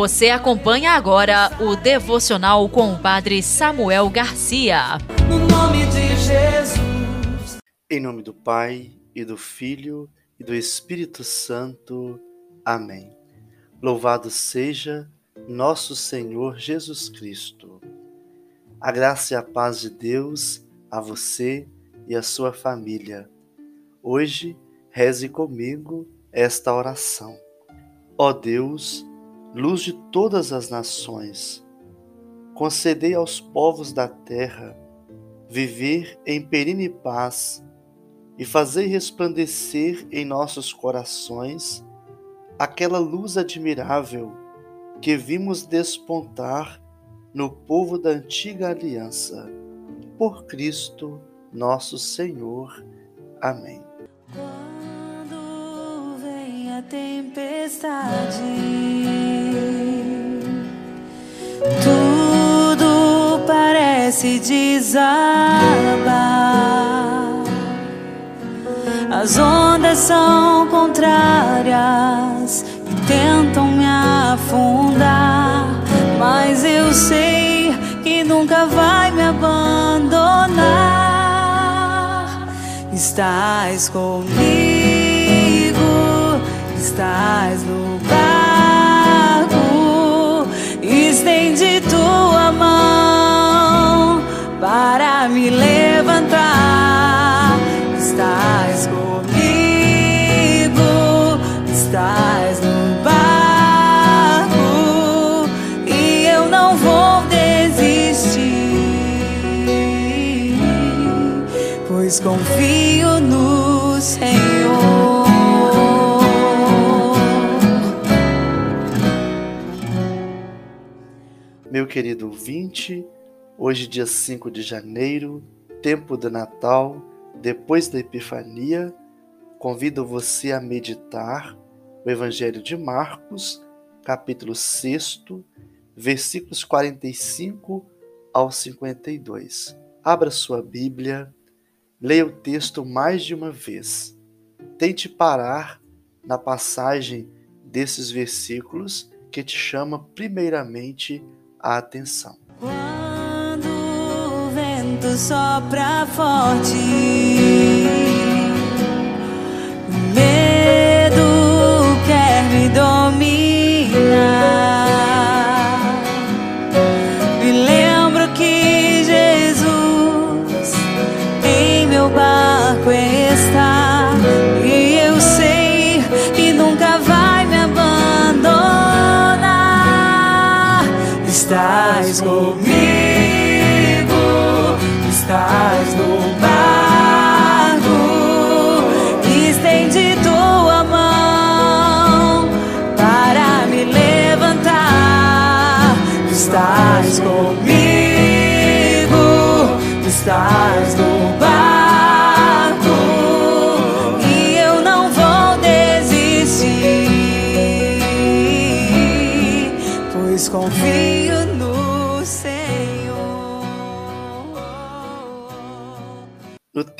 Você acompanha agora o devocional com o Padre Samuel Garcia. No nome de Jesus. Em nome do Pai e do Filho e do Espírito Santo. Amém. Louvado seja nosso Senhor Jesus Cristo. A graça e a paz de Deus a você e a sua família. Hoje, reze comigo esta oração. Ó Deus, luz de todas as nações, concedei aos povos da terra viver em perene paz e fazei resplandecer em nossos corações aquela luz admirável que vimos despontar no povo da antiga aliança. Por Cristo, nosso Senhor. Amém. Tempestade, tudo parece desabar. As ondas são contrárias e tentam me afundar, mas eu sei que nunca vai me abandonar. Estás comigo, pois confio no Senhor. Meu querido ouvinte, hoje, dia 5 de janeiro, tempo do Natal, depois da Epifania, convido você a meditar o Evangelho de Marcos, capítulo 6, versículos 45 ao 52. Abra sua Bíblia, leia o texto mais de uma vez. Tente parar na passagem desses versículos que te chama primeiramente a atenção. Quando o vento sopra forte, Estás comigo,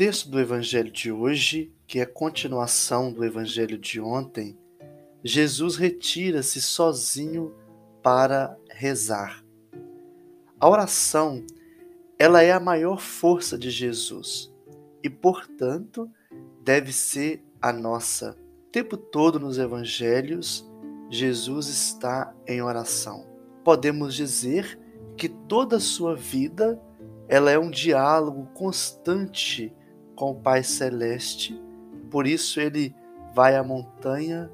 texto do Evangelho de hoje, que é continuação do Evangelho de ontem, Jesus retira-se sozinho para rezar. A oração, ela é a maior força de Jesus e, portanto, deve ser a nossa. O tempo todo nos evangelhos, Jesus está em oração. Podemos dizer que toda a sua vida ela é um diálogo constante com o Pai Celeste. Por isso ele vai à montanha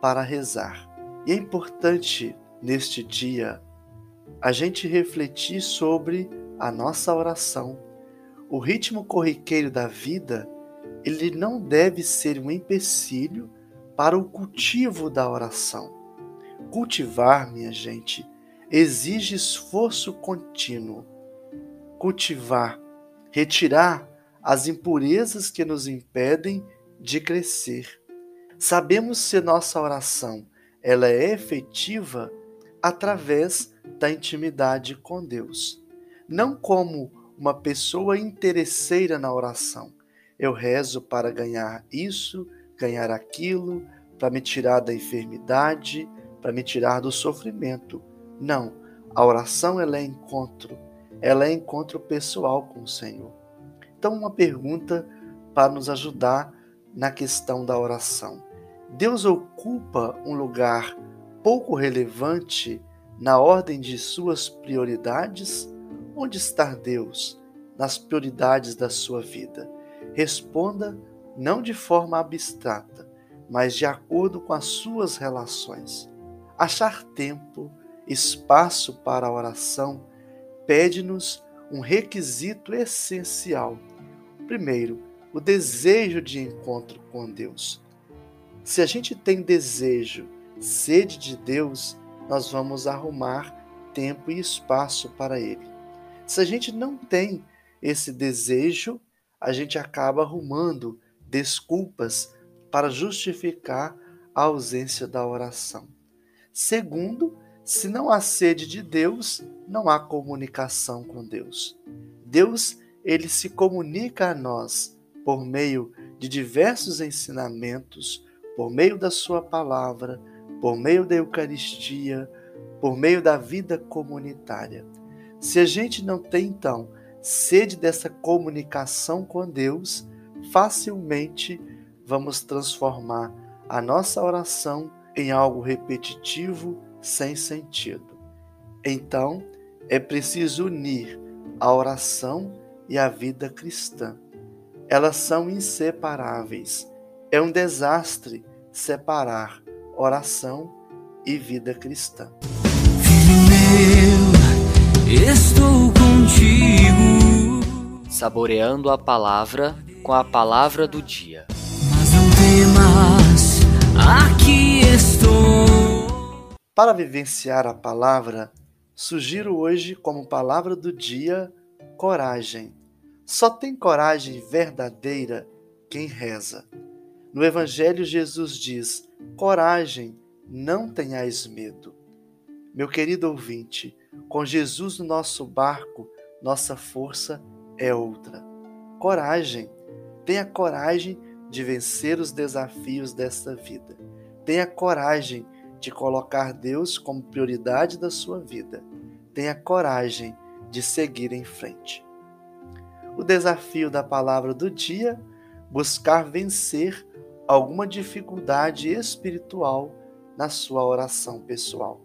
para rezar. E é importante neste dia a gente refletir sobre a nossa oração. O ritmo corriqueiro da vida, ele não deve ser um empecilho para o cultivo da oração. Cultivar, minha gente, exige esforço contínuo. Cultivar, retirar as impurezas que nos impedem de crescer. Sabemos se nossa oração ela é efetiva através da intimidade com Deus, não como uma pessoa interesseira na oração. Eu rezo para ganhar isso, ganhar aquilo, para me tirar da enfermidade, para me tirar do sofrimento. Não, a oração ela é encontro, ela é encontro pessoal com o Senhor. Então, uma pergunta para nos ajudar na questão da oração. Deus ocupa um lugar pouco relevante na ordem de suas prioridades? Onde está Deus nas prioridades da sua vida? Responda não de forma abstrata, mas de acordo com as suas relações. Achar tempo, espaço para a oração pede-nos um requisito essencial. Primeiro, o desejo de encontro com Deus. Se a gente tem desejo, sede de Deus, nós vamos arrumar tempo e espaço para Ele. Se a gente não tem esse desejo, a gente acaba arrumando desculpas para justificar a ausência da oração. Segundo, se não há sede de Deus, não há comunicação com Deus. Deus, ele se comunica a nós por meio de diversos ensinamentos, por meio da sua palavra, por meio da Eucaristia, por meio da vida comunitária. Se a gente não tem então sede dessa comunicação com Deus, facilmente vamos transformar a nossa oração em algo repetitivo, sem sentido. Então, é preciso unir a oração e a vida cristã. Elas são inseparáveis. É um desastre separar oração e vida cristã. Filho meu, estou contigo. Saboreando a palavra com a palavra do dia. Mas não temas, aqui estou. Para vivenciar a palavra, sugiro hoje como palavra do dia coragem. Só tem coragem verdadeira quem reza. No Evangelho, Jesus diz: Coragem, não tenhais medo. Meu querido ouvinte, com Jesus no nosso barco, nossa força é outra. Coragem, tenha coragem de vencer os desafios desta vida. Tenha coragem de colocar Deus como prioridade da sua vida. Tenha coragem de seguir em frente. O desafio da palavra do dia: buscar vencer alguma dificuldade espiritual na sua oração pessoal.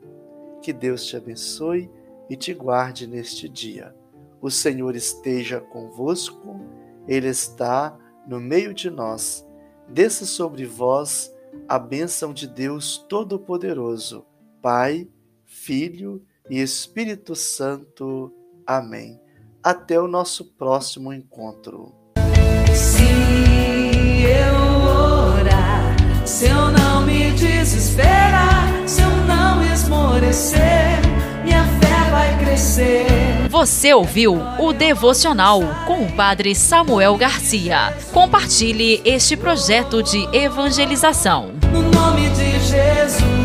Que Deus te abençoe e te guarde neste dia. O Senhor esteja convosco, Ele está no meio de nós. Desça sobre vós a bênção de Deus Todo-Poderoso, Pai, Filho e Espírito Santo. Amém. Até o nosso próximo encontro. Se eu orar, se eu não me desesperar, se eu não esmorecer, minha fé vai crescer. Você ouviu o devocional com o Padre Samuel Garcia. Compartilhe este projeto de evangelização. No nome de Jesus.